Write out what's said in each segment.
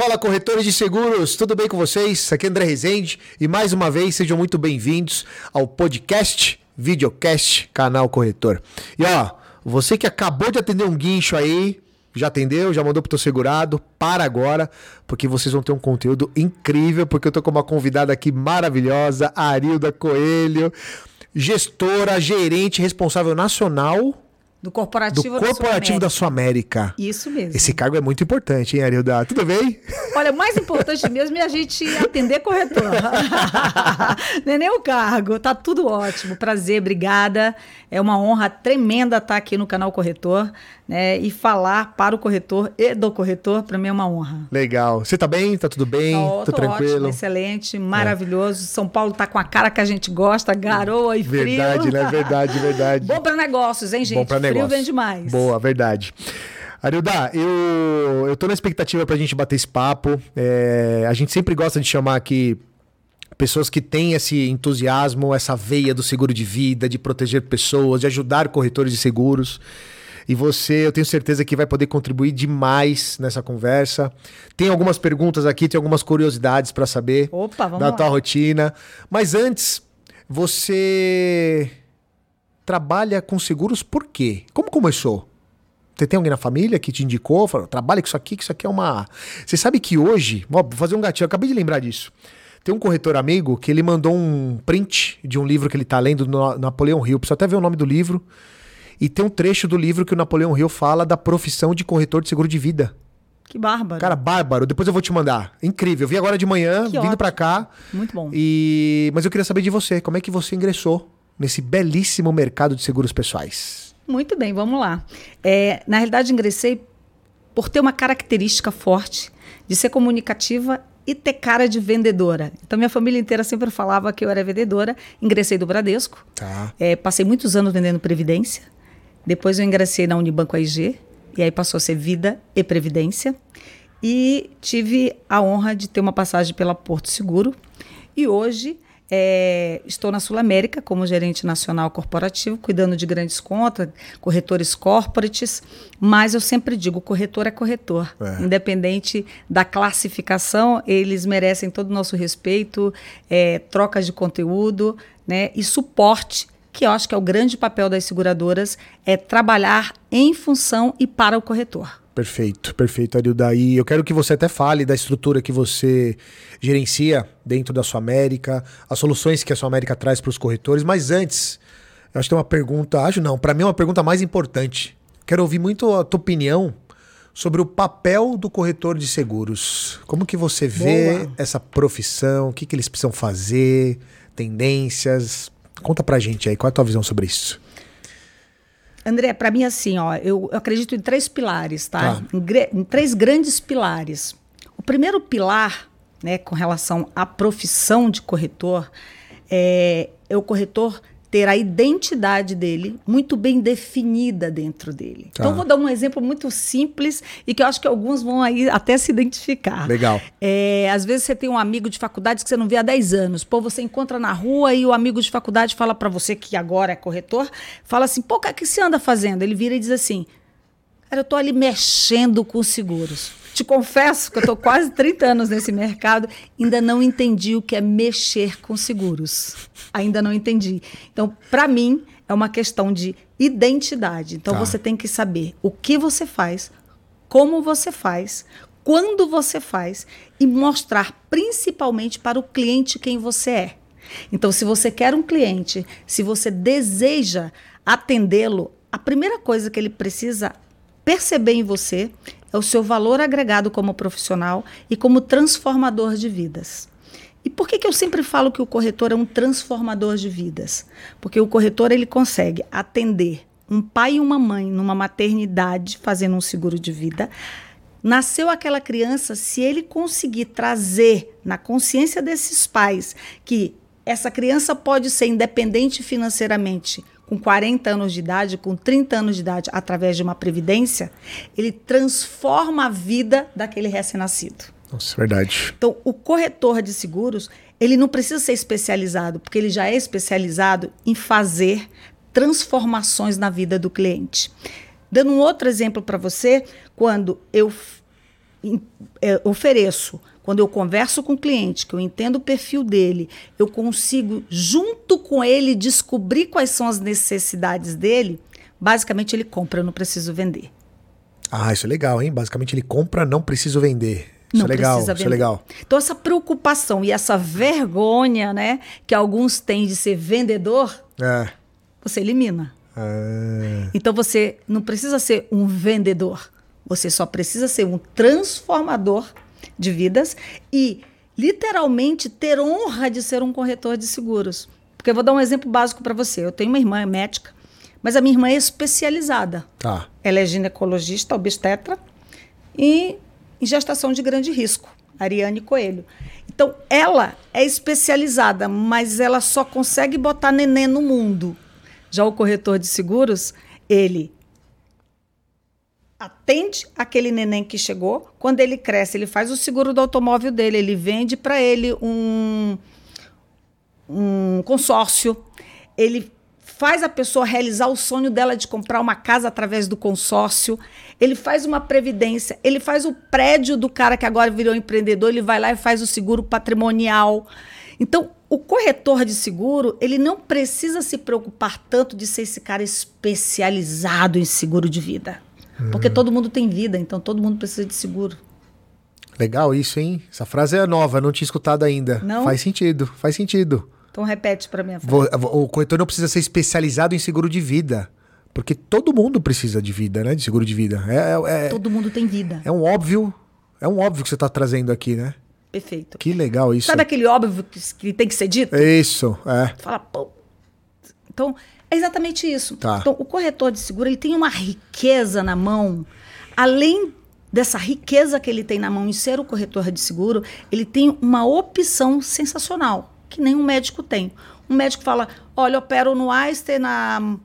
Fala corretores de seguros, tudo bem com vocês? Aqui é André Rezende e mais uma vez sejam muito bem-vindos ao podcast, videocast, canal Corretor. E ó, você que acabou de atender um guincho aí, já atendeu, já mandou pro teu segurado, para agora, porque vocês vão ter um conteúdo incrível, porque eu tô com uma convidada aqui maravilhosa, Arilda Coelho, gestora, gerente responsável nacional do corporativo, do corporativo da, Sul América. Isso mesmo. Esse cargo é muito importante, hein, Arilda? Tudo bem? Olha, o mais importante mesmo é a gente atender corretor. Não é nem o cargo, tá tudo ótimo. Prazer, obrigada. É uma honra tremenda estar aqui no canal Corretor, né? E falar para o corretor e do corretor, para mim é uma honra. Legal. Você tá bem? Tá tudo bem? Oh, tá tranquilo? Ótimo, excelente, maravilhoso. É. São Paulo tá com a cara que a gente gosta, garoa e frio. Verdade, né? Verdade, verdade. Bom para negócios, hein, gente? Bom para negócios. Frio vem demais. Boa, verdade. Arilda, eu, eu tô na expectativa pra gente bater esse papo. É, a gente sempre gosta de chamar aqui pessoas que têm esse entusiasmo, essa veia do seguro de vida, de proteger pessoas, de ajudar corretores de seguros. E você, eu tenho certeza que vai poder contribuir demais nessa conversa. Tem algumas perguntas aqui, tem algumas curiosidades para saber Opa, vamos da lá. tua rotina. Mas antes, você trabalha com seguros por quê? Como começou? Você tem alguém na família que te indicou, falou, trabalha com isso aqui, que isso aqui é uma. Você sabe que hoje, ó, vou fazer um gatinho, eu acabei de lembrar disso. Tem um corretor amigo que ele mandou um print de um livro que ele tá lendo no Napoleão Hill. Precisa até ver o nome do livro. E tem um trecho do livro que o Napoleão Hill fala da profissão de corretor de seguro de vida. Que bárbaro. Cara, bárbaro. Depois eu vou te mandar. Incrível. Eu vi agora de manhã, Que vindo pra cá. Muito bom. E mas eu queria saber de você, como é que você ingressou nesse belíssimo mercado de seguros pessoais? Muito bem, vamos lá. É, na realidade, ingressei por ter uma característica forte de ser comunicativa e ter cara de vendedora. Então, minha família inteira sempre falava que eu era vendedora. Ingressei do Bradesco. Tá. É, passei muitos anos vendendo Previdência. Depois eu ingressei na Unibanco AIG. E aí passou a ser Vida e Previdência. E tive a honra de ter uma passagem pela Porto Seguro. E hoje é, estou na Sul América como gerente nacional corporativo, cuidando de grandes contas, corretores corporates, mas eu sempre digo, corretor é corretor. É. Independente da classificação, eles merecem todo o nosso respeito, é, trocas de conteúdo né, e suporte, que eu acho que é o grande papel das seguradoras, é trabalhar em função e para o corretor. Perfeito, perfeito, Arilda. E eu quero que você até fale da estrutura que você gerencia dentro da sua América, as soluções que a sua América traz para os corretores. Mas antes, eu acho que tem uma pergunta, acho não, para mim é uma pergunta mais importante. Quero ouvir muito a tua opinião sobre o papel do corretor de seguros. Como que você vê Boa. essa profissão? O que, que eles precisam fazer? Tendências? Conta pra gente aí, qual é a tua visão sobre isso? André, para mim, assim, ó, eu, eu acredito em três pilares, tá? Tá. Em, em três grandes pilares. O primeiro pilar, né, com relação à profissão de corretor, é, é o corretor ter a identidade dele muito bem definida dentro dele. Tá. Então, vou dar um exemplo muito simples e que eu acho que alguns vão aí até se identificar. Legal. É, às vezes você tem um amigo de faculdade que você não vê há 10 anos. Pô, você encontra na rua e o amigo de faculdade fala para você, que agora é corretor, fala assim: pô, o que, é que você anda fazendo? Ele vira e diz assim: cara, eu tô ali mexendo com seguros. Te confesso que eu tô quase 30 anos nesse mercado, ainda não entendi o que é mexer com seguros. Ainda não entendi. Então, para mim, é uma questão de identidade. Então, Tá. você tem que saber o que você faz, como você faz, quando você faz e mostrar principalmente para o cliente quem você é. Então, se você quer um cliente, se você deseja atendê-lo, a primeira coisa que ele precisa perceber em você é o seu valor agregado como profissional e como transformador de vidas. E por que, que eu sempre falo que o corretor é um transformador de vidas? Porque o corretor ele consegue atender um pai e uma mãe numa maternidade fazendo um seguro de vida. Nasceu aquela criança, se ele conseguir trazer na consciência desses pais que essa criança pode ser independente financeiramente com 40 anos de idade, com 30 anos de idade, através de uma previdência, ele transforma a vida daquele recém-nascido. Nossa, verdade. Então, o corretor de seguros, ele não precisa ser especializado, porque ele já é especializado em fazer transformações na vida do cliente. Dando um outro exemplo para você, quando eu é, ofereço, quando eu converso com o cliente, que eu entendo o perfil dele, eu consigo, junto com ele, descobrir quais são as necessidades dele, basicamente ele compra, eu não preciso vender. Ah, isso é legal, hein? Basicamente ele compra, não preciso vender. Isso não é legal, precisa isso é vender. legal. Então, essa preocupação e essa vergonha, né, que alguns têm de ser vendedor, É. você elimina. Ah, Então você não precisa ser um vendedor. Você só precisa ser um transformador de vidas e literalmente ter honra de ser um corretor de seguros. Porque eu vou dar um exemplo básico para você. Eu tenho uma irmã médica, mas a minha irmã é especializada. tá. Ela é ginecologista, obstetra e em gestação de grande risco, Ariane Coelho. Então, ela é especializada, mas ela só consegue botar neném no mundo. Já o corretor de seguros, ele atende aquele neném que chegou. Quando ele cresce, ele faz o seguro do automóvel dele, ele vende para ele um, um consórcio, ele faz a pessoa realizar o sonho dela de comprar uma casa através do consórcio, ele faz uma previdência, ele faz o prédio do cara que agora virou empreendedor, ele vai lá e faz o seguro patrimonial. Então, o corretor de seguro, ele não precisa se preocupar tanto de ser esse cara especializado em seguro de vida. Porque todo mundo tem vida, então todo mundo precisa de seguro. Legal isso, hein? Essa frase é nova, não tinha escutado ainda. Não? Faz sentido, faz sentido. Então repete para minha frase. Vo- O corretor não precisa ser especializado em seguro de vida. Porque todo mundo precisa de vida, né? De seguro de vida. É, é, Todo mundo tem vida. é um óbvio. É um óbvio que você tá trazendo aqui, né? Perfeito. Que legal isso. Sabe aquele óbvio que, que tem que ser dito? Isso, é. Fala, pô. Então, é exatamente isso. Tá. Então, o corretor de seguro, ele tem uma riqueza na mão. Além dessa riqueza que ele tem na mão em ser o corretor de seguro, ele tem uma opção sensacional, que nem um médico tem. Um médico fala: olha, eu opero no Einstein, na,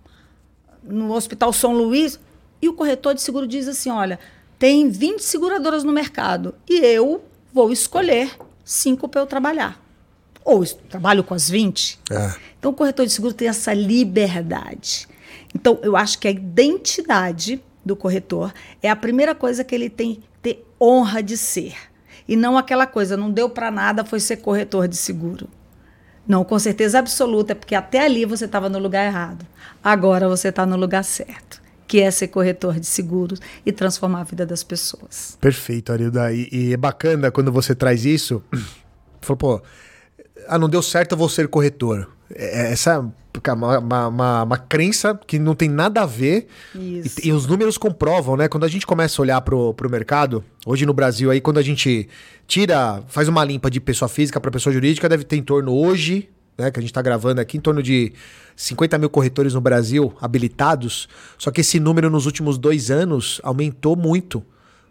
no Hospital São Luís, e o corretor de seguro diz assim: olha, tem 20 seguradoras no mercado e eu vou escolher cinco para eu trabalhar. Ou trabalho com as 20. É. Então, o corretor de seguro tem essa liberdade. Então, eu acho que a identidade do corretor é a primeira coisa que ele tem que ter honra de ser. E não aquela coisa, não deu para nada, foi ser corretor de seguro. Não, com certeza absoluta, porque até ali você estava no lugar errado. Agora você está no lugar certo, que é ser corretor de seguros e transformar a vida das pessoas. Perfeito, Arilda. E, e é bacana quando você traz isso. Falou, pô, ah, não deu certo, eu vou ser corretor. É- Essa é uma, uma, uma, uma crença que não tem nada a ver. Isso. E, e os números comprovam, né? Quando a gente começa a olhar pro, pro mercado, hoje no Brasil, aí, quando a gente tira, faz uma limpa de pessoa física para pessoa jurídica, deve ter em torno hoje, né? Que a gente tá gravando aqui, em torno de 50 mil corretores no Brasil habilitados. Só que esse número nos últimos dois anos aumentou muito.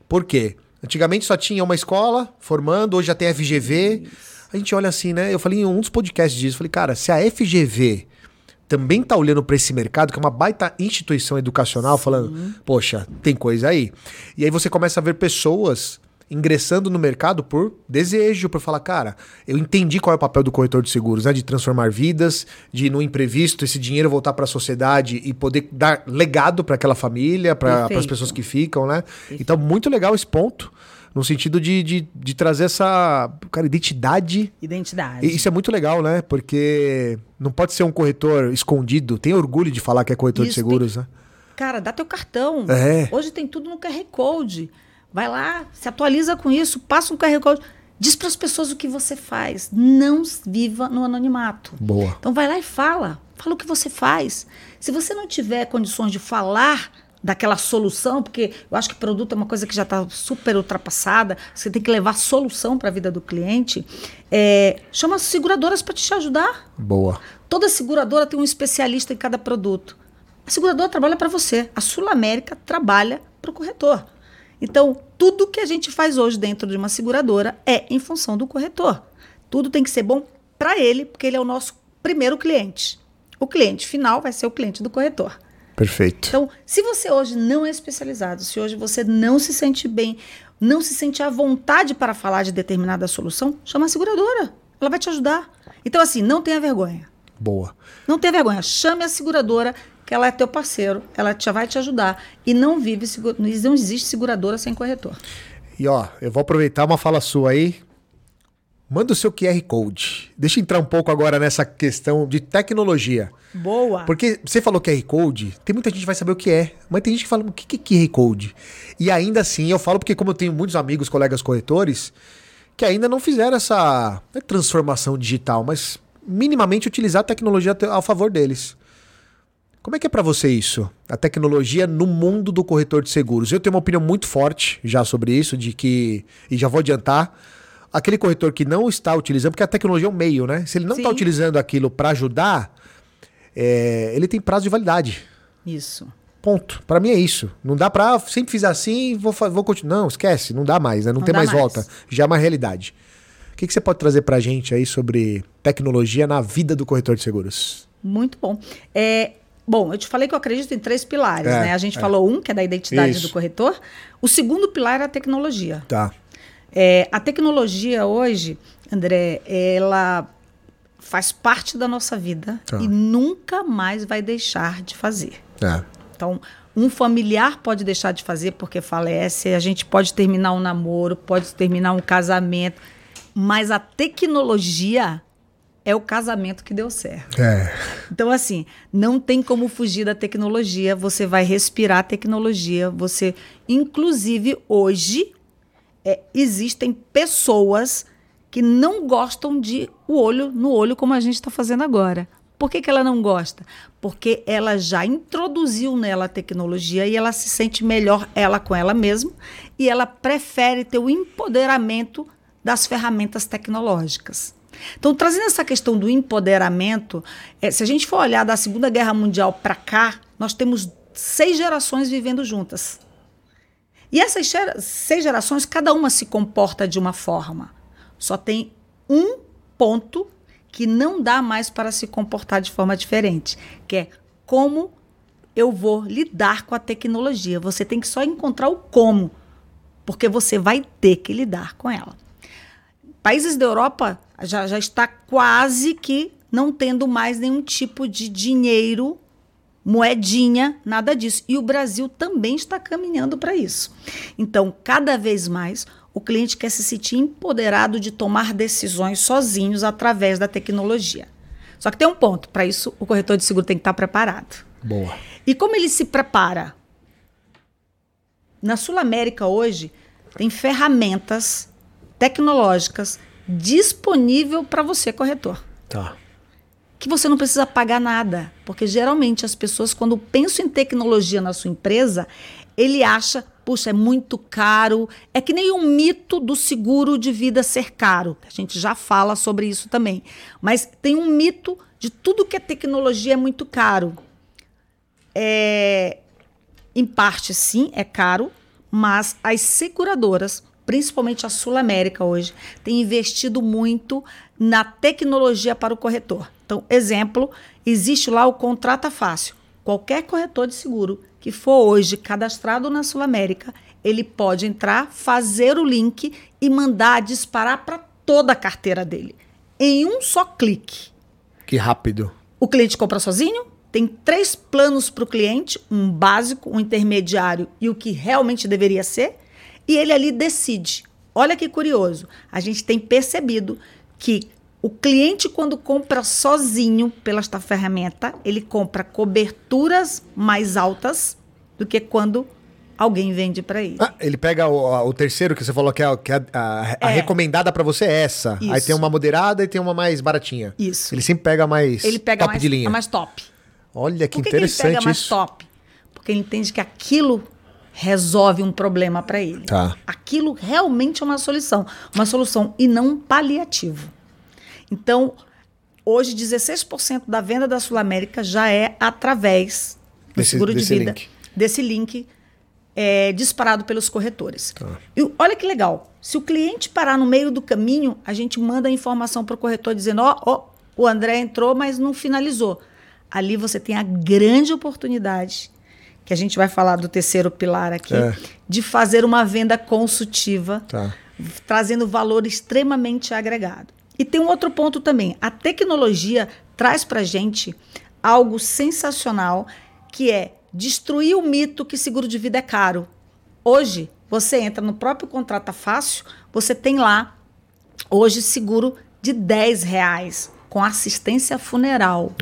Por quê? Antigamente só tinha uma escola formando, hoje já tem FGV. A gente olha assim, né? Eu falei em um dos podcasts disso, falei, cara, se a FGV também tá olhando para esse mercado, que é uma baita instituição educacional, falando, poxa, tem coisa aí. E aí você começa a ver pessoas ingressando no mercado por desejo, por falar, cara, eu entendi qual é o papel do corretor de seguros, né? De transformar vidas, de no imprevisto esse dinheiro voltar para a sociedade e poder dar legado para aquela família, para as Perfeito. pessoas que ficam, né? Então, muito legal esse ponto, no sentido de, de, de trazer essa, cara, identidade Identidade. e Isso é muito legal, né? Porque não pode ser um corretor escondido. Tem orgulho de falar que é corretor de Isso, seguros, né? Cara, dá teu cartão. É. Hoje tem tudo no QR Code. Vai lá, se atualiza com isso, passa um QR Code. Diz para as pessoas o que você faz. Não viva no anonimato. Boa. Então vai lá e fala. Fala o que você faz. Se você não tiver condições de falar daquela solução, porque eu acho que produto é uma coisa que já está super ultrapassada, você tem que levar solução para a vida do cliente, é, chama as seguradoras para te ajudar. Boa. Toda seguradora tem um especialista em cada produto. A seguradora trabalha para você. A Sul América trabalha para o corretor. Então, tudo que a gente faz hoje dentro de uma seguradora é em função do corretor. Tudo tem que ser bom para ele, porque ele é o nosso primeiro cliente. O cliente final vai ser o cliente do corretor. Perfeito. Então, se você hoje não é especializado, se hoje você não se sente bem, não se sente à vontade para falar de determinada solução, chama a seguradora. Ela vai te ajudar. Então, assim, não tenha vergonha. Boa. Não tenha vergonha. Chame a seguradora, que ela é teu parceiro. Ela já vai te ajudar. E não vive, não existe seguradora sem corretor. E ó, eu vou aproveitar uma fala sua aí. Manda o seu QR Code. Deixa eu entrar um pouco agora nessa questão de tecnologia. Boa. Porque você falou QR Code, tem muita gente que vai saber o que é, mas tem gente que fala, o que é QR Code? E ainda assim, eu falo porque como eu tenho muitos amigos, colegas corretores, que ainda não fizeram essa é transformação digital, mas minimamente utilizar a tecnologia a favor deles. Como é que é para você isso? A tecnologia no mundo do corretor de seguros. Eu tenho uma opinião muito forte já sobre isso, de que e já vou adiantar, aquele corretor que não está utilizando, porque a tecnologia é um meio, né? Se ele não está utilizando aquilo para ajudar, é, ele tem prazo de validade. Isso. Ponto. Para mim é isso. Não dá para sempre fiz assim, vou vou continuar. Não, esquece, não dá mais, né? Não, não tem mais, mais, volta. Já é uma realidade. O que, que você pode trazer para a gente aí sobre tecnologia na vida do corretor de seguros? Muito bom. É, Bom, eu te falei que eu acredito em três pilares, é, né? A gente é. falou um, que é da identidade Isso. do corretor. O segundo pilar é a tecnologia. Tá. É, a tecnologia hoje, André, ela faz parte da nossa vida tá. e nunca mais vai deixar de fazer. É. Então, um familiar pode deixar de fazer porque falece, a gente pode terminar um namoro, pode terminar um casamento, mas a tecnologia é o casamento que deu certo. É. Então, assim, não tem como fugir da tecnologia, você vai respirar a tecnologia, você. Inclusive, hoje, é, existem pessoas que não gostam de o olho no olho, como a gente está fazendo agora. Por que, que ela não gosta? Porque ela já introduziu nela a tecnologia e ela se sente melhor ela com ela mesma e ela prefere ter o empoderamento das ferramentas tecnológicas. Então, trazendo essa questão do empoderamento, é, se a gente for olhar da Segunda Guerra Mundial para cá, nós temos seis gerações vivendo juntas. E essas seis gerações, cada uma se comporta de uma forma. Só tem um ponto que não dá mais para se comportar de forma diferente, que é como eu vou lidar com a tecnologia. Você tem que só encontrar o como, porque você vai ter que lidar com ela. Países da Europa já, já está quase que não tendo mais nenhum tipo de dinheiro, moedinha, nada disso. E o Brasil também está caminhando para isso. Então, cada vez mais, o cliente quer se sentir empoderado de tomar decisões sozinhos através da tecnologia. Só que tem um ponto: para isso, o corretor de seguro tem que estar preparado. Boa. E como ele se prepara? Na Sul América hoje, tem ferramentas tecnológicas disponível para você, corretor. Tá. Que você não precisa pagar nada. Porque geralmente as pessoas, quando pensam em tecnologia na sua empresa, ele acha, puxa, é muito caro. É que nem um mito do seguro de vida ser caro. A gente já fala sobre isso também. Mas tem um mito de tudo que é tecnologia é muito caro. É, em parte, sim, é caro, mas as seguradoras principalmente a Sul América hoje, tem investido muito na tecnologia para o corretor. Então, exemplo, existe lá o Contrata Fácil. Qualquer corretor de seguro que for hoje cadastrado na Sul América, ele pode entrar, fazer o link e mandar disparar para toda a carteira dele, em um só clique. Que rápido. O cliente compra sozinho, tem três planos para o cliente: um básico, um intermediário e o que realmente deveria ser e ele ali decide. Olha que curioso, a gente tem percebido que o cliente, quando compra sozinho pela esta ferramenta, ele compra coberturas mais altas do que quando alguém vende para ele. Ah, ele pega o, o, terceiro que você falou que, é, que é a, a, é. recomendada para você é essa. Isso. Aí tem uma moderada e tem uma mais baratinha. Isso. Ele sempre pega mais ele pega top mais, de linha. A mais top. Olha que, Por que interessante que ele pega mais top? Porque ele entende que aquilo resolve um problema para ele. Tá. Aquilo realmente é uma solução, uma solução e não um paliativo. Então, hoje 16% da venda da Sul América já é através do desse, seguro de vida, link. desse link é, disparado pelos corretores. Tá. E olha que legal, se o cliente parar no meio do caminho, a gente manda a informação para o corretor dizendo: ó, oh, oh, o André entrou, mas não finalizou. Ali você tem a grande oportunidade que a gente vai falar do terceiro pilar aqui, é. de fazer uma venda consultiva, tá. trazendo valor extremamente agregado. E tem um outro ponto também. A tecnologia traz para gente algo sensacional, que é destruir o mito que seguro de vida é caro. Hoje, Você entra no próprio Contrata Fácil, você tem lá hoje seguro de 10 reais com assistência funeral.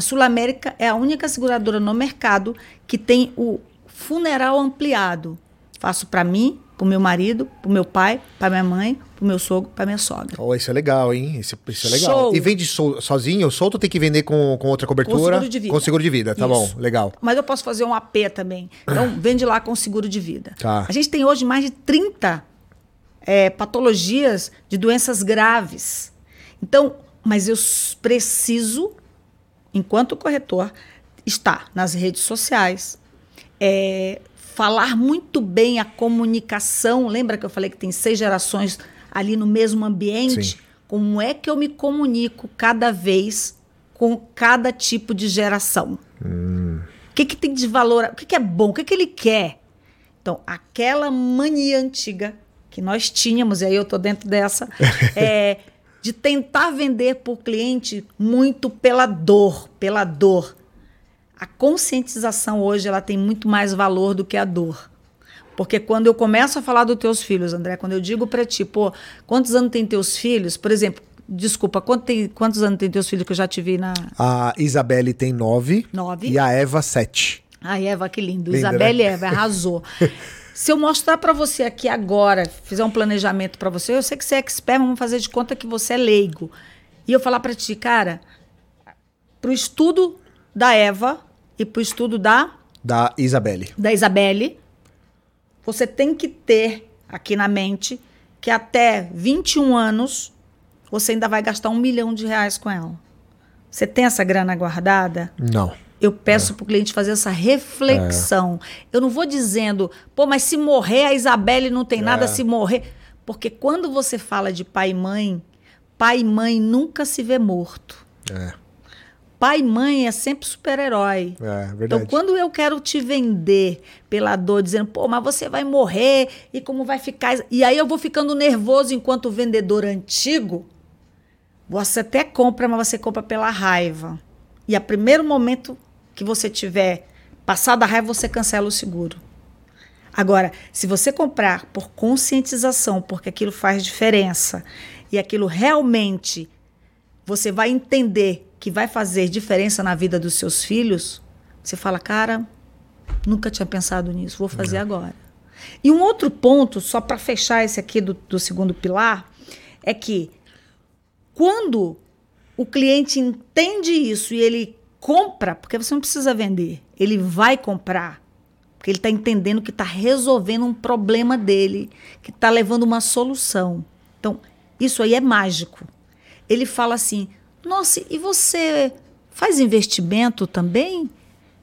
A Sul América é a única seguradora no mercado que tem o funeral ampliado. Faço para mim, para o meu marido, para o meu pai, para minha mãe, para o meu sogro, para minha sogra. Oh, isso é legal, hein? Isso, isso é legal. Show. E vende so, sozinho, solto ou tem que vender com, com outra cobertura? seguro de vida. Com seguro de vida, tá Isso. bom, legal. Mas eu posso fazer um AP também. Então, vende lá com seguro de vida. Tá. A gente tem hoje mais de 30 é, patologias de doenças graves. Então, mas eu preciso, enquanto corretor, estar nas redes sociais, é, falar muito bem a comunicação. Lembra que eu falei que tem seis gerações ali no mesmo ambiente? Sim. Como é que eu me comunico cada vez com cada tipo de geração? O que, que tem de valor? O que, que é bom? O que, que ele quer? Então, aquela mania antiga que nós tínhamos, e aí eu estou dentro dessa, é de tentar vender para o cliente muito pela dor, pela dor. A conscientização hoje ela tem muito mais valor do que a dor. Porque quando eu começo a falar dos teus filhos, André, quando eu digo para ti, pô, quantos anos tem teus filhos? Por exemplo, desculpa, quanto tem- quantos anos tem teus filhos que eu já te vi na A Isabelle tem nove. Nove. E a Eva, sete. Ai, Eva, que lindo. Linda, Isabelle né? Eva, arrasou. Se eu mostrar para você aqui agora, fizer um planejamento para você, eu sei que você é expert, mas vamos fazer de conta que você é leigo. E eu falar para ti, cara, pro estudo da Eva e pro estudo da, Da Isabelle. da Isabelle, você tem que ter aqui na mente que até 21 anos você ainda vai gastar um milhão de reais com ela. Você tem essa grana guardada? Não. Eu peço para o cliente fazer essa reflexão. Eu não vou dizendo, pô, mas se morrer, a Isabelle não tem nada, É. se morrer. Porque quando você fala de pai e mãe, pai e mãe nunca se vê morto. É, Pai e mãe é sempre super-herói. é verdade. Então, quando eu quero te vender pela dor, dizendo, pô, mas você vai morrer e como vai ficar. E aí eu vou ficando nervoso enquanto vendedor antigo. Você até compra, mas você compra pela raiva. E a primeiro momento que você tiver passado a raiva, você cancela o seguro. Agora, se você comprar por conscientização, porque aquilo faz diferença e aquilo realmente você vai entender que vai fazer diferença na vida dos seus filhos, você fala, cara, nunca tinha pensado nisso, vou fazer agora. E um outro ponto, só para fechar esse aqui do, do segundo pilar, é que quando o cliente entende isso e ele compra, porque você não precisa vender, ele vai comprar, porque ele está entendendo que está resolvendo um problema dele, que está levando uma solução. Então, isso aí é mágico. Ele fala assim: nossa, e você faz investimento também?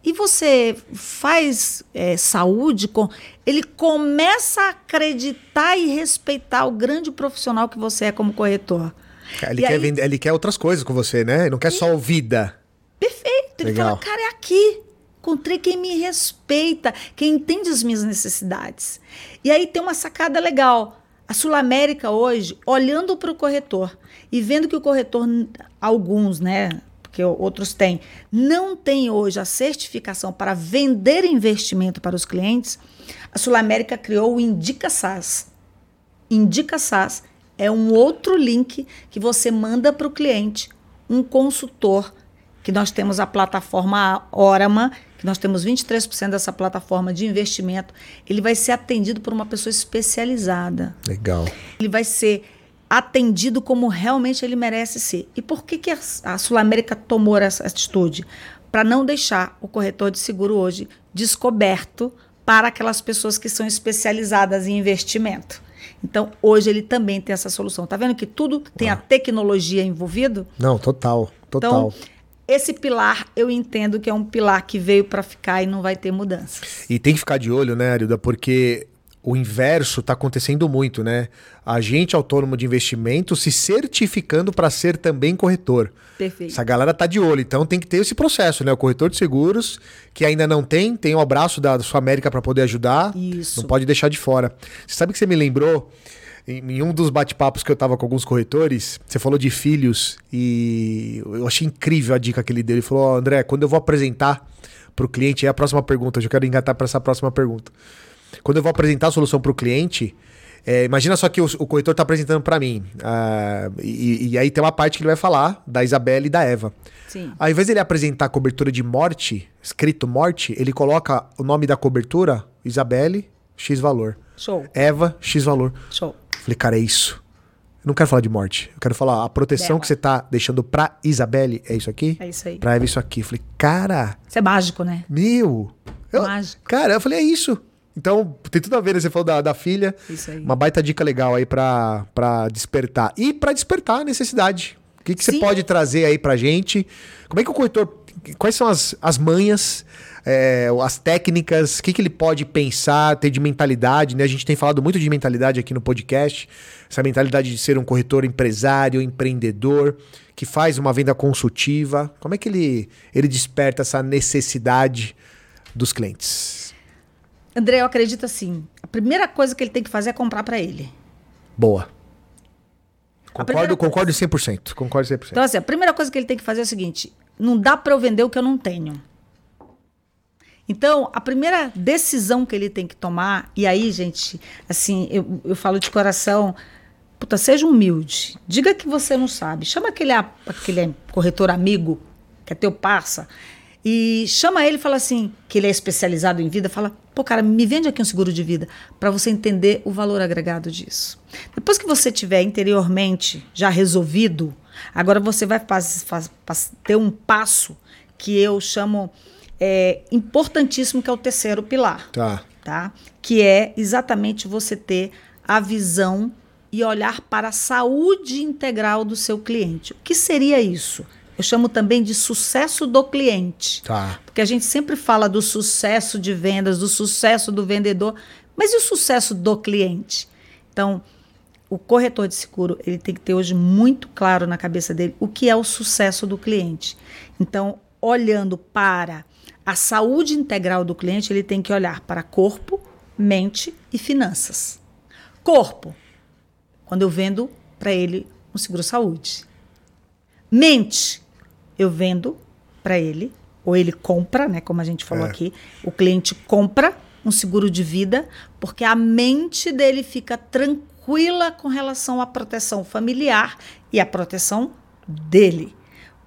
E você faz é, saúde? Com... Ele começa a acreditar e respeitar o grande profissional que você é como corretor. Ele E quer, aí- vender, ele quer outras coisas com você, né? Ele não quer só o vida. Perfeito. Ele Legal. fala, cara, é aqui. Encontrei quem me respeita, quem entende as minhas necessidades. E aí tem uma sacada legal. A Sul América hoje, olhando para o corretor e vendo que o corretor, alguns, né? Porque outros têm, não tem hoje a certificação para vender investimento para os clientes, a Sul América criou o Indica SAS. Indica SAS é um outro link que você manda para o cliente, um consultor, que nós temos a plataforma Orama, que nós temos 23% dessa plataforma de investimento. Ele vai ser atendido por uma pessoa especializada. Legal. Ele vai ser atendido como realmente ele merece ser. E por que, que a, Sul América tomou essa atitude? Para não deixar o corretor de seguro hoje descoberto para aquelas pessoas que são especializadas em investimento. Então, hoje ele também tem essa solução. Tá vendo que tudo tem a tecnologia envolvido? Não, total. Total. Então, esse pilar eu entendo que é um pilar que veio para ficar e não vai ter mudanças. E tem que ficar de olho, né, Arilda? Porque o inverso está acontecendo muito, né? Agente autônomo de investimento se certificando para ser também corretor. Perfeito. Essa galera tá de olho, então tem que ter esse processo, né? O corretor de seguros, que ainda não tem, tem o abraço da Sua América para poder ajudar. Isso. Não pode deixar de fora. Você sabe que você me lembrou? Em, em um dos bate-papos que eu tava com alguns corretores, você falou de filhos e eu achei incrível a dica que ele deu. Ele falou: "Ó, André, quando eu vou apresentar pro cliente, é a próxima pergunta, eu já quero engatar para essa próxima pergunta. quando eu vou apresentar a solução para o cliente, é, imagina só que o, o corretor está apresentando para mim. Uh, e, e, aí tem uma parte que ele vai falar da Isabela e da Eva. Sim. Ao invés de ele apresentar a cobertura de morte, escrito morte, ele coloca o nome da cobertura, Isabelle, X valor. Show. Eva, X valor. Show. Falei, cara, é isso. Eu não quero falar de morte. Eu quero falar a proteção Dela. que você tá deixando pra Isabelle. É isso aqui? É isso aí. Pra Eva, isso aqui. Falei, cara, Isso é mágico, né? meu. Eu, Mágico. cara, eu falei, é isso. Então, tem tudo a ver, né? Você falou da, da filha. Isso aí. Uma baita dica legal aí pra, pra despertar. E pra despertar a necessidade. O que, que você pode trazer aí pra gente? Como é que o corretor. Quais são as, as manhas, é, as técnicas, o que, que ele pode pensar, ter de mentalidade, né? A gente tem falado muito de mentalidade aqui no podcast. Essa mentalidade de ser um corretor empresário, empreendedor, que faz uma venda consultiva. Como é que ele, ele desperta essa necessidade dos clientes? André, eu acredito assim. A primeira coisa que ele tem que fazer é comprar para ele. Boa. Concordo, concordo 100%. Concordo 100%. Então, assim, a primeira coisa que ele tem que fazer é o seguinte: não dá para eu vender o que eu não tenho. Então, a primeira decisão que ele tem que tomar, e aí, gente, assim, eu, eu falo de coração, puta, seja humilde. Diga que você não sabe. Chama aquele, aquele corretor amigo, que é teu parça, e chama ele e fala assim, que ele é especializado em vida, fala, pô, cara, me vende aqui um seguro de vida, para você entender o valor agregado disso. Depois que você tiver interiormente já resolvido, agora você vai ter um passo que eu chamo é, importantíssimo, que é o terceiro pilar Tá. tá? Que é exatamente você ter a visão e olhar para a saúde integral do seu cliente. O que seria isso? Eu chamo também de sucesso do cliente. Tá. Porque a gente sempre fala do sucesso de vendas, do sucesso do vendedor, mas e o sucesso do cliente? Então, o corretor de seguro, ele tem que ter hoje muito claro na cabeça dele o que é o sucesso do cliente. Então, olhando para a saúde integral do cliente, ele tem que olhar para corpo, mente e finanças. Corpo, quando eu vendo para ele um seguro-saúde. Mente, eu vendo para ele, ou ele compra, né, como a gente falou É. aqui, o cliente compra um seguro de vida, porque a mente dele fica tranquila com relação à proteção familiar e à proteção dele.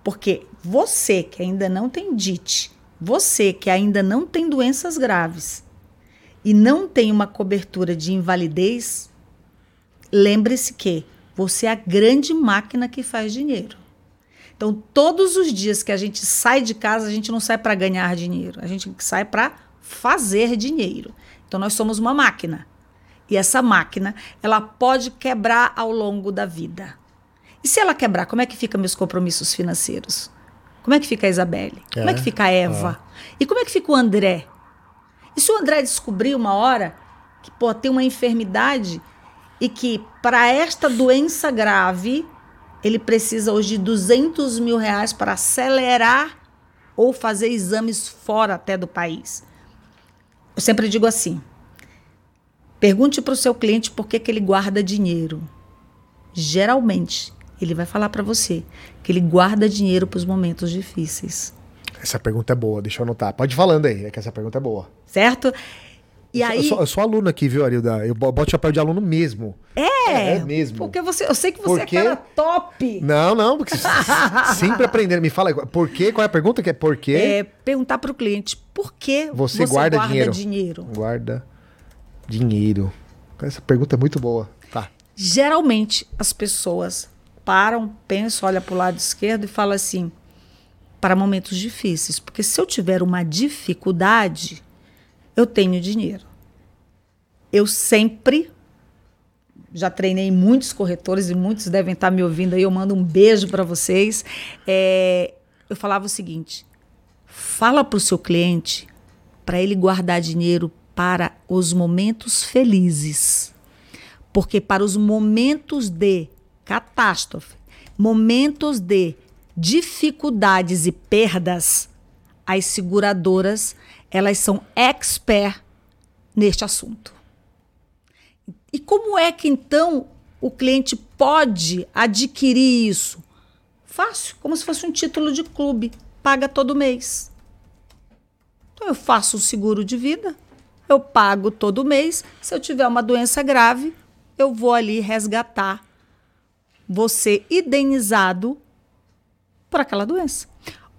Porque você que ainda não tem DIT, você que ainda não tem doenças graves e não tem uma cobertura de invalidez, lembre-se que você é a grande máquina que faz dinheiro. Então, todos os dias que a gente sai de casa, a gente não sai para ganhar dinheiro, a gente sai para fazer dinheiro. Então, nós somos uma máquina. E essa máquina, ela pode quebrar ao longo da vida. E se ela quebrar, como é que ficam meus compromissos financeiros? Como é que fica a Isabelle? Como é É, que fica a Eva? E como é que fica o André? E se o André descobrir uma hora que pô, tem uma enfermidade e que para esta doença grave ele precisa hoje de 200 mil reais para acelerar ou fazer exames fora até do país. Eu sempre digo assim: pergunte para o seu cliente por que, que ele guarda dinheiro. Geralmente, ele vai falar para você que ele guarda dinheiro para os momentos difíceis, Essa pergunta é boa, deixa eu anotar. Pode ir falando aí, é que essa pergunta é boa. certo? E eu, sou- aí, sou, eu sou aluno aqui, viu, Arilda? Eu bo- boto chapéu de aluno mesmo. é, É mesmo. porque você, eu sei que você quê? é cara top. Não, não, porque sempre aprendendo. Me fala, por quê? Qual é a pergunta? Que é por quê? É, perguntar para o cliente por que Você guarda dinheiro. dinheiro? Guarda dinheiro. Essa pergunta é muito boa. Tá. Geralmente as pessoas param, pensam, olham para o lado esquerdo e falam assim: para momentos difíceis, porque se eu tiver uma dificuldade, eu tenho dinheiro. Eu sempre já treinei muitos corretores e muitos devem estar me ouvindo aí. Eu mando um beijo para vocês. É, eu falava o seguinte: fala para o seu cliente para ele guardar dinheiro para os momentos felizes. Porque para os momentos de catástrofe, momentos de dificuldades e perdas, as seguradoras, elas são expert neste assunto. E como é que então o cliente pode adquirir isso? Fácil, como se fosse um título de clube, paga todo mês. Então eu faço o seguro de vida eu pago todo mês. Se eu tiver uma doença grave, eu vou ali resgatar você indenizado por aquela doença.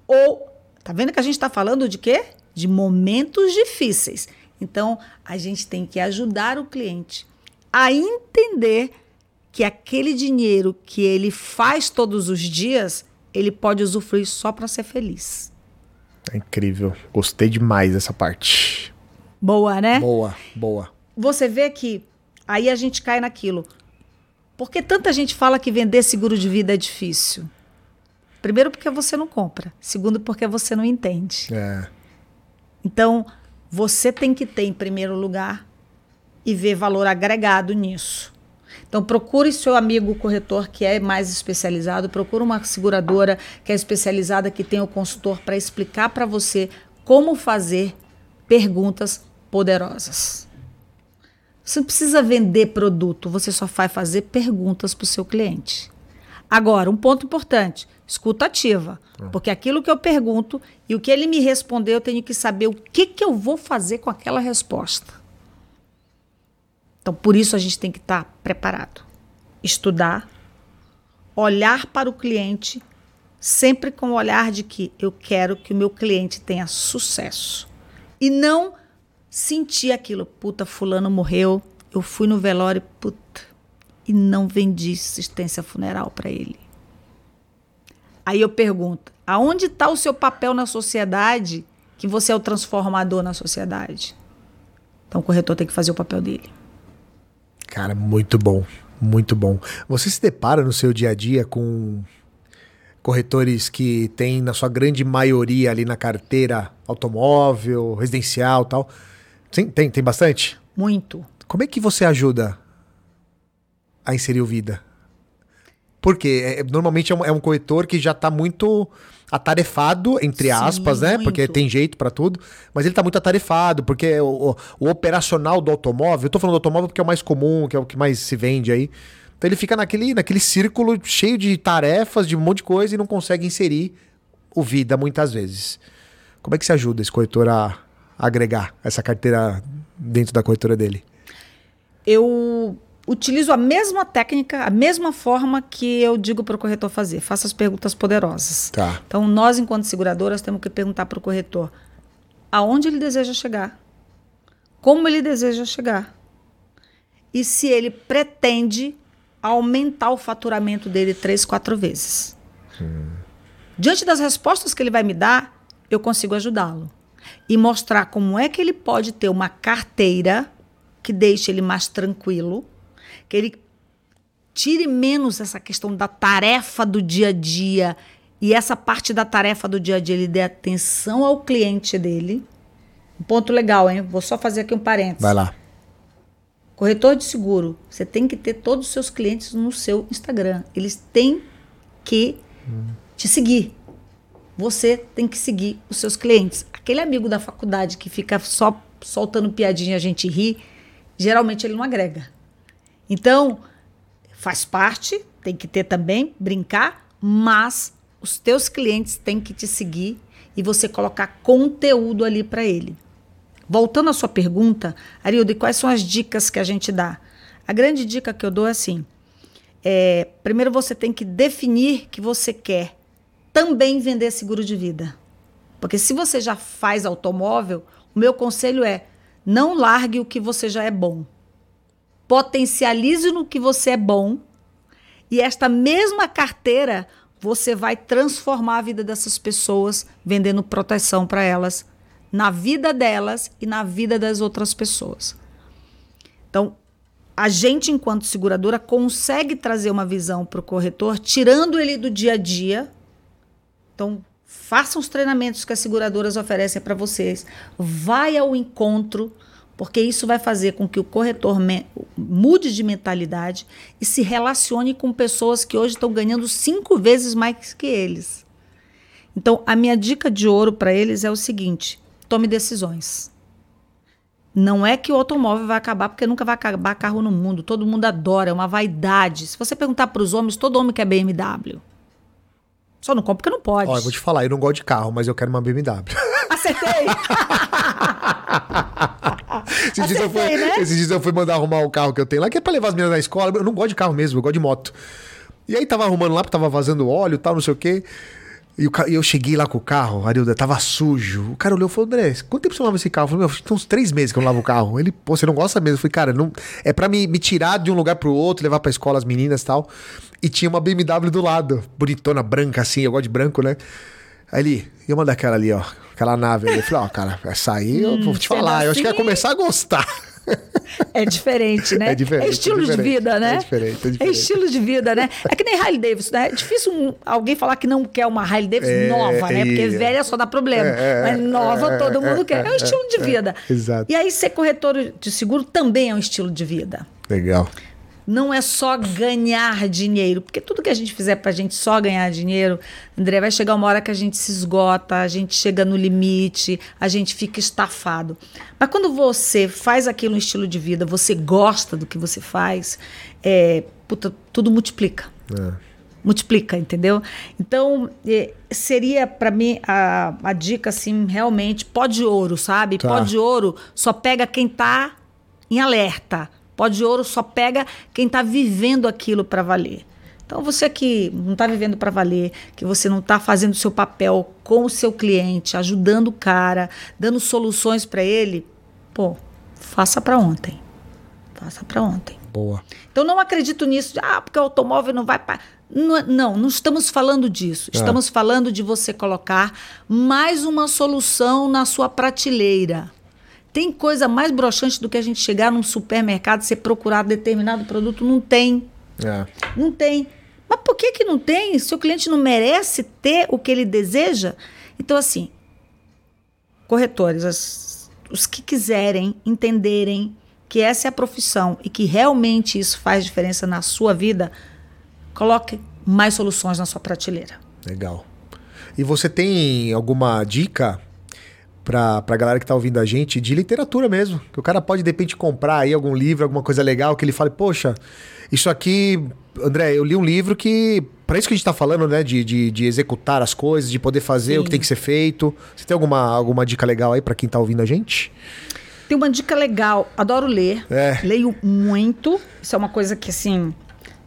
Ou, tá vendo que a gente está falando de quê? De momentos difíceis. Então, a gente tem que ajudar o cliente a entender que aquele dinheiro que ele faz todos os dias, ele pode usufruir só para ser feliz. É incrível. Gostei demais dessa parte. Boa, né? Boa, boa. Você vê que aí a gente cai naquilo. Por que tanta gente fala que vender seguro de vida é difícil? Primeiro, porque você não compra. Segundo, porque você não entende. É. Então, você tem que ter, em primeiro lugar, e ver valor agregado nisso. Então, procure seu amigo corretor que é mais especializado, procure uma seguradora que é especializada, que tem o consultor para explicar para você como fazer perguntas poderosas. Você não precisa vender produto, você só vai fazer perguntas para o seu cliente. Agora, um ponto importante: escuta ativa. Porque aquilo que eu pergunto e o que ele me respondeu, eu tenho que saber o que, que eu vou fazer com aquela resposta. Então, por isso a gente tem que estar tá preparado. Estudar, olhar para o cliente, sempre com o olhar de que eu quero que o meu cliente tenha sucesso. E não sentir aquilo, puta, fulano morreu, eu fui no velório, puta, e não vendi assistência funeral para ele. Aí eu pergunto: aonde está o seu papel na sociedade que você é o transformador na sociedade? Então o corretor tem que fazer o papel dele. Cara, muito bom, muito bom. Você se depara no seu dia a dia com corretores que têm, na sua grande maioria, ali na carteira automóvel, residencial tal? Sim, tem, tem bastante? Muito. Como é que você ajuda a inserir o vida? Porque é, normalmente é um, é um, corretor que já está muito atarefado, entre Sim, aspas, né? Muito. Porque tem jeito para tudo, mas ele está muito atarefado, porque o, o, o, operacional do automóvel, eu tô falando do automóvel porque é o mais comum, que é o que mais se vende aí. Então ele fica naquele, naquele círculo cheio de tarefas, de um monte de coisa e não consegue inserir o vida muitas vezes. Como é que você ajuda esse corretor a agregar essa carteira dentro da corretora dele? Eu utilizo a mesma técnica, a mesma forma que eu digo para o corretor fazer. Faça as perguntas poderosas. Tá. Então, nós, enquanto seguradoras, temos que perguntar para o corretor aonde ele deseja chegar, como ele deseja chegar e se ele pretende aumentar o faturamento dele três, quatro vezes. Hum. Diante das respostas que ele vai me dar, eu consigo ajudá-lo e mostrar como é que ele pode ter uma carteira que deixe ele mais tranquilo que ele tire menos essa questão da tarefa do dia a dia e essa parte da tarefa do dia a dia ele dê atenção ao cliente dele. Um ponto legal, hein? Vou só fazer aqui um parênteses. Vai lá. Corretor de seguro, você tem que ter todos os seus clientes no seu Instagram. Eles têm que hum. te seguir. Você tem que seguir os seus clientes. Aquele amigo da faculdade que fica só soltando piadinha e a gente ri, geralmente ele não agrega. Então, faz parte, tem que ter também, brincar, mas os teus clientes têm que te seguir e você colocar conteúdo ali para ele. Voltando à sua pergunta, Arildo, quais são as dicas que a gente dá? A grande dica que eu dou é assim: é, primeiro você tem que definir que você quer também vender seguro de vida. Porque se você já faz automóvel, o meu conselho é não largue o que você já é bom potencialize no que você é bom e esta mesma carteira você vai transformar a vida dessas pessoas vendendo proteção para elas, na vida delas e na vida das outras pessoas. Então, a gente, enquanto seguradora, consegue trazer uma visão para o corretor, tirando ele do dia a dia. Então, façam os treinamentos que as seguradoras oferecem para vocês. Vai ao encontro porque isso vai fazer com que o corretor mude de mentalidade e se relacione com pessoas que hoje estão ganhando cinco vezes mais que eles. Então, a minha dica de ouro para eles é o seguinte: tome decisões. Não é que o automóvel vai acabar, porque nunca vai acabar carro no mundo. Todo mundo adora, é uma vaidade. Se você perguntar para os homens, todo homem quer BMW. Só não compra porque não pode. Olha, eu vou te falar, eu não gosto de carro, mas eu quero uma BMW. Acertei! esses, dias eu fui, né? esses dias eu fui mandar arrumar o carro que eu tenho lá, que é pra levar as meninas na escola. Eu não gosto de carro mesmo, eu gosto de moto. E aí tava arrumando lá, porque tava vazando óleo e tal, não sei o quê. E, eu cheguei lá com o carro, Arilda, tava sujo. O cara olhou e falou, André, quanto tempo você lava esse carro? Eu falei, meu, tem uns três meses que eu não lavo o carro. Ele, pô, você não gosta mesmo? Eu falei, cara, não, é pra me, me tirar de um lugar pro outro, levar pra escola as meninas e tal. E tinha uma BMW do lado, bonitona, branca assim, eu gosto de branco, né? Aí ele, e uma daquela ali, ó, aquela nave ali. Eu falei, ó, cara, essa aí eu vou te sendo falar, eu acho que ia assim- começar a gostar. É diferente, né? É diferente, É estilo é diferente. de vida, né? É diferente, é É diferente. estilo de vida, né? É que nem Harley Davidson, né? É difícil um- alguém falar que não quer uma Harley Davidson É, nova, né? Porque é. velha só dá problema. É, é, Mas nova é, todo é, mundo quer. É um é, estilo de é, vida. exato. E aí ser corretor de seguro também é um estilo de vida. Legal. Não é só ganhar dinheiro, porque tudo que a gente fizer pra gente só ganhar dinheiro, André, vai chegar uma hora que a gente se esgota, a gente chega no limite, a gente fica estafado. Mas quando você faz aquilo no estilo de vida, você gosta do que você faz, é, puta, tudo multiplica. É. Multiplica, entendeu? Então, é, seria pra mim a, a dica, assim, realmente, pó de ouro, sabe? Tá. Pó de ouro só pega quem tá em alerta. Pó de ouro só pega quem tá vivendo aquilo pra valer. Então, você que não tá vivendo pra valer, que você não tá fazendo o seu papel com o seu cliente, ajudando o cara, dando soluções pra ele, pô, faça pra ontem. Faça pra ontem. Boa. Então não acredito nisso, de, ah, porque o automóvel não vai para. Não, não, não estamos falando disso. É. Estamos falando de você colocar mais uma solução na sua prateleira. Tem coisa mais broxante do que a gente chegar num supermercado e você procurar determinado produto? Não tem. É. Não tem. Mas por que, que não tem? Se o cliente não merece ter o que ele deseja? Então, assim, corretores, as- os que quiserem entenderem que essa é a profissão e que realmente isso faz diferença na sua vida, coloque mais soluções na sua prateleira. Legal. E você tem alguma dica pra, pra galera que tá ouvindo a gente de literatura mesmo? Que o cara pode, de repente, comprar aí algum livro, alguma coisa legal, que ele fale, poxa, isso aqui, André, eu li um livro que. Pra isso que a gente tá falando, né? De, de, de executar as coisas, de poder fazer o que Sim. tem que ser feito. Você tem alguma, alguma dica legal aí pra quem tá ouvindo a gente? Tem uma dica legal, adoro ler, É. leio muito, isso é uma coisa que, assim,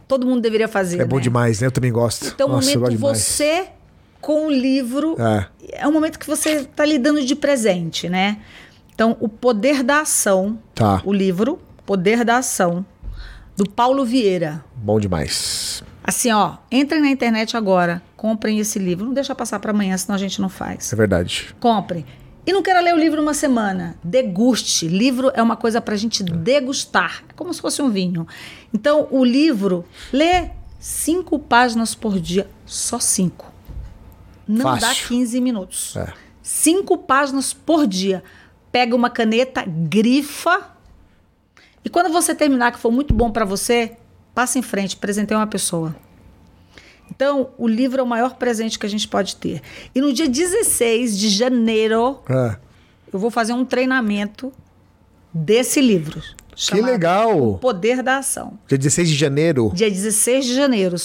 todo mundo deveria fazer. É bom né? demais, né? Eu também gosto. Então, Nossa, momento você com o livro É. é um momento que você está lhe dando de presente, né? Então, o Poder da Ação, Tá. o livro Poder da Ação, do Paulo Vieira. Bom demais. Assim, ó, entrem na internet agora, comprem esse livro. Não deixa passar para amanhã, senão a gente não faz. É verdade. Comprem. E não queira ler o livro uma semana. Deguste. Livro é uma coisa para a gente degustar. É como se fosse um vinho. Então, o livro, lê cinco páginas por dia. Só cinco. Não dá Fácil. 15 minutos. É. Cinco páginas por dia. Pega uma caneta, grifa. E quando você terminar, que for muito bom para você, passa em frente, presenteie uma pessoa. Então, o livro é o maior presente que a gente pode ter. E no dia 16 de janeiro, É. eu vou fazer um treinamento desse livro. Que legal! O Poder da Ação. Dia 16 de janeiro. Dia 16 de janeiro.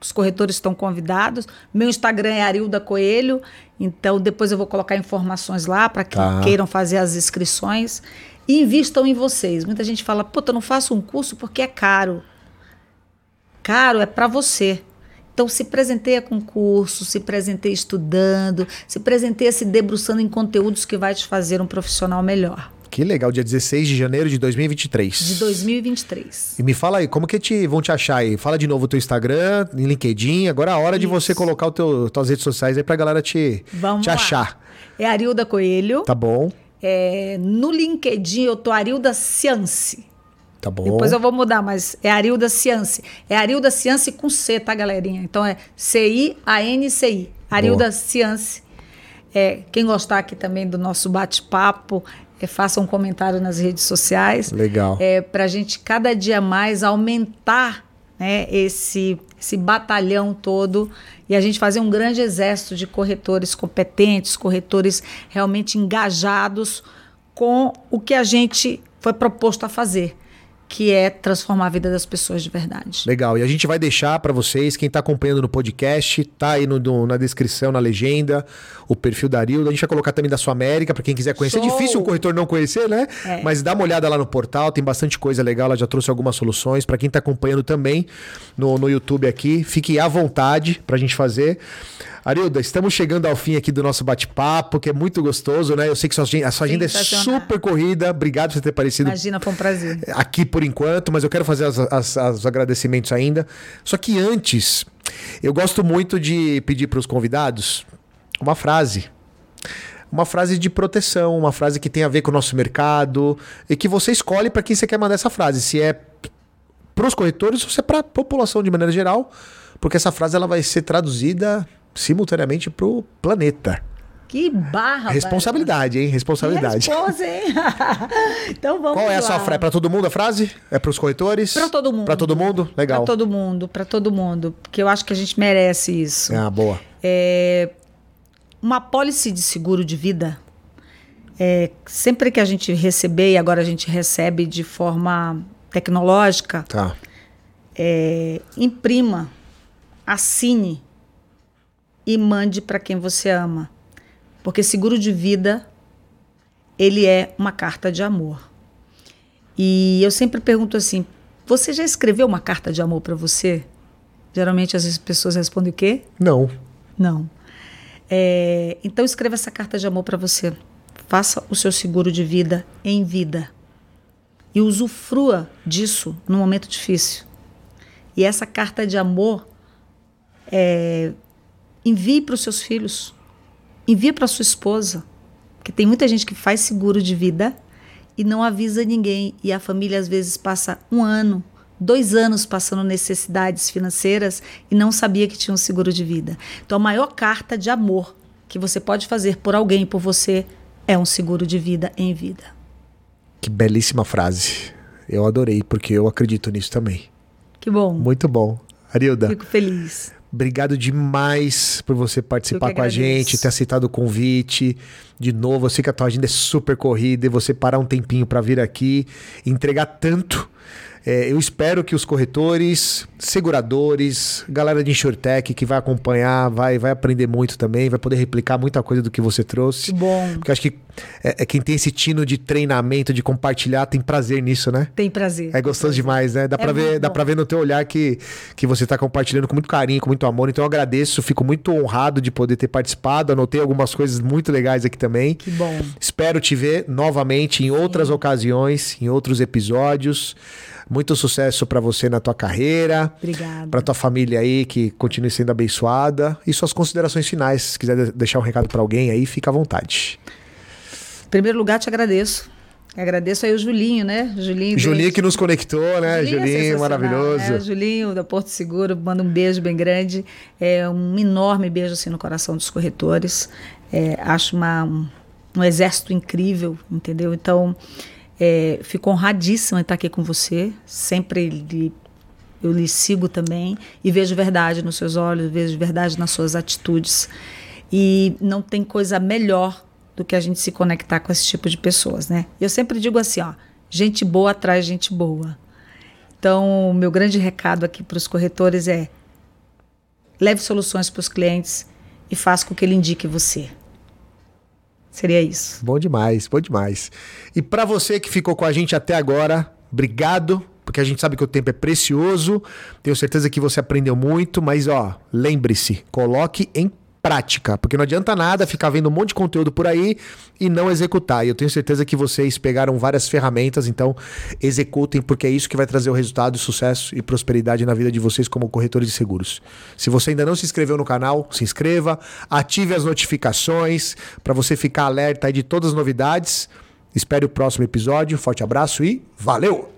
Os, corretores estão convidados. Meu Instagram é Arilda Coelho. Então, depois eu vou colocar informações lá para que Tá. queiram fazer as inscrições. E invistam em vocês. Muita gente fala, puta, eu não faço um curso porque é caro. Caro é para você. Então, se presenteia com curso, se presenteia estudando, se presenteia se debruçando em conteúdos que vai te fazer um profissional melhor. Que legal, dia 16 de janeiro de 2023. De 2023. E me fala aí, como que te, vão te achar aí? Fala de novo o teu Instagram, LinkedIn. Agora é a hora de você Isso. colocar o teu, tuas redes sociais aí pra galera te, Vamos te lá. achar. É Arilda Coelho. Tá bom? É, no LinkedIn eu tô Arilda Ciance. Tá bom. Depois eu vou mudar, mas é Arilda Ciance. É Arilda Ciance com C, tá, galerinha? Então é C-I-A-N-C-I. Arilda. Ciance. É, quem gostar aqui também do nosso bate-papo, é, faça um comentário nas redes sociais. Legal. É, para a gente cada dia mais aumentar né, esse, esse batalhão todo e a gente fazer um grande exército de corretores competentes, corretores realmente engajados com o que a gente foi proposto a fazer. Que é transformar a vida das pessoas de verdade. Legal. E a gente vai deixar para vocês, quem está acompanhando no podcast, tá aí no, no, na descrição, na legenda, o perfil da Arilda. A gente vai colocar também da Sua América, para quem quiser conhecer. É Show. É difícil um corretor não conhecer, né? É. Mas dá uma olhada lá no portal, tem bastante coisa legal. Ela já trouxe algumas soluções. Para quem está acompanhando também no, no YouTube aqui, fique à vontade para a gente fazer. Arilda, estamos chegando ao fim aqui do nosso bate-papo, que é muito gostoso, né? Eu sei que sua, a sua agenda é super corrida. Obrigado por você ter aparecido Imagina, foi um prazer. aqui por enquanto, mas eu quero fazer os agradecimentos ainda. Só que antes, eu gosto muito de pedir para os convidados uma frase. Uma frase de proteção, uma frase que tem a ver com o nosso mercado e que você escolhe para quem você quer mandar essa frase. Se é para os corretores ou se é para a população de maneira geral, porque essa frase ela vai ser traduzida simultaneamente para o planeta. Que barra, Responsabilidade, hein? Responsabilidade. responsa, hein? então vamos Qual é a lá. sua frase? É para todo mundo a frase? É para os corretores? Pra todo mundo. Para todo mundo? Legal. Para todo mundo, para todo mundo, porque eu acho que a gente merece isso. Ah, boa. É, uma pólice de seguro de vida, é, sempre que a gente receber, e agora a gente recebe de forma tecnológica, Tá. é, imprima, assine e mande para quem você ama. Porque seguro de vida, ele é uma carta de amor. E eu sempre pergunto assim: você já escreveu uma carta de amor para você? Geralmente as pessoas respondem o quê? Não. Não. É, então escreva essa carta de amor para você. Faça o seu seguro de vida em vida. E usufrua disso no momento difícil. E essa carta de amor é, envie para os seus filhos. Envie para sua esposa. Porque tem muita gente que faz seguro de vida e não avisa ninguém. E a família às vezes passa um ano, dois anos passando necessidades financeiras e não sabia que tinha um seguro de vida. Então a maior carta de amor que você pode fazer por alguém, por você, é um seguro de vida em vida. Que belíssima frase. Eu adorei, porque eu acredito nisso também. Que bom. Muito bom. Arilda, Fico feliz. Obrigado demais por você participar com a gente, ter aceitado o convite. De novo, eu sei que a tua agenda é super corrida e você parar um tempinho para vir aqui entregar tanto. É, eu espero que os corretores, seguradores, galera de InsurTech que vai acompanhar, vai, vai aprender muito também, vai poder replicar muita coisa do que você trouxe. Que bom. Porque acho que é, é quem tem esse tino de treinamento, de compartilhar, tem prazer nisso, né? Tem prazer. É gostoso demais, né? Dá É pra ver, dá pra ver no teu olhar que, que você tá compartilhando com muito carinho, com muito amor. Então eu agradeço, fico muito honrado de poder ter participado. Anotei algumas coisas muito legais aqui também. Que bom. Espero te ver novamente em outras ocasiões, em outros episódios. Muito sucesso pra você na tua carreira. Obrigada. Pra tua família aí, que continue sendo abençoada. E suas considerações finais. Se quiser de- deixar um recado pra alguém aí, fica à vontade. Em primeiro lugar, te agradeço. Agradeço aí o Julinho, né? Julinho. Julinho que nos conectou, né? é Julinho, sensacional, maravilhoso. né? Julinho da Porto Seguro, manda um beijo bem grande. É um enorme beijo assim no coração dos corretores. É, acho uma, um, um exército incrível, entendeu? Então, é, fico honradíssima em estar aqui com você. Sempre lhe, eu lhe sigo também e vejo verdade nos seus olhos, vejo verdade nas suas atitudes. E não tem coisa melhor do que a gente se conectar com esse tipo de pessoas, né? Eu sempre digo assim, ó, gente boa atrai gente boa. Então, o meu grande recado aqui para os corretores é: leve soluções para os clientes e faça com que ele indique você. Seria isso. Bom demais, bom demais. E pra você que ficou com a gente até agora, obrigado, porque a gente sabe que o tempo é precioso. Tenho certeza que você aprendeu muito, mas ó, lembre-se, coloque em prática, porque não adianta nada ficar vendo um monte de conteúdo por aí e não executar. E eu tenho certeza que vocês pegaram várias ferramentas, então executem, porque é isso que vai trazer o resultado, sucesso e prosperidade na vida de vocês como corretores de seguros. Se você ainda não se inscreveu no canal, se inscreva, ative as notificações para você ficar alerta de todas as novidades. Espere o próximo episódio. Forte abraço e valeu!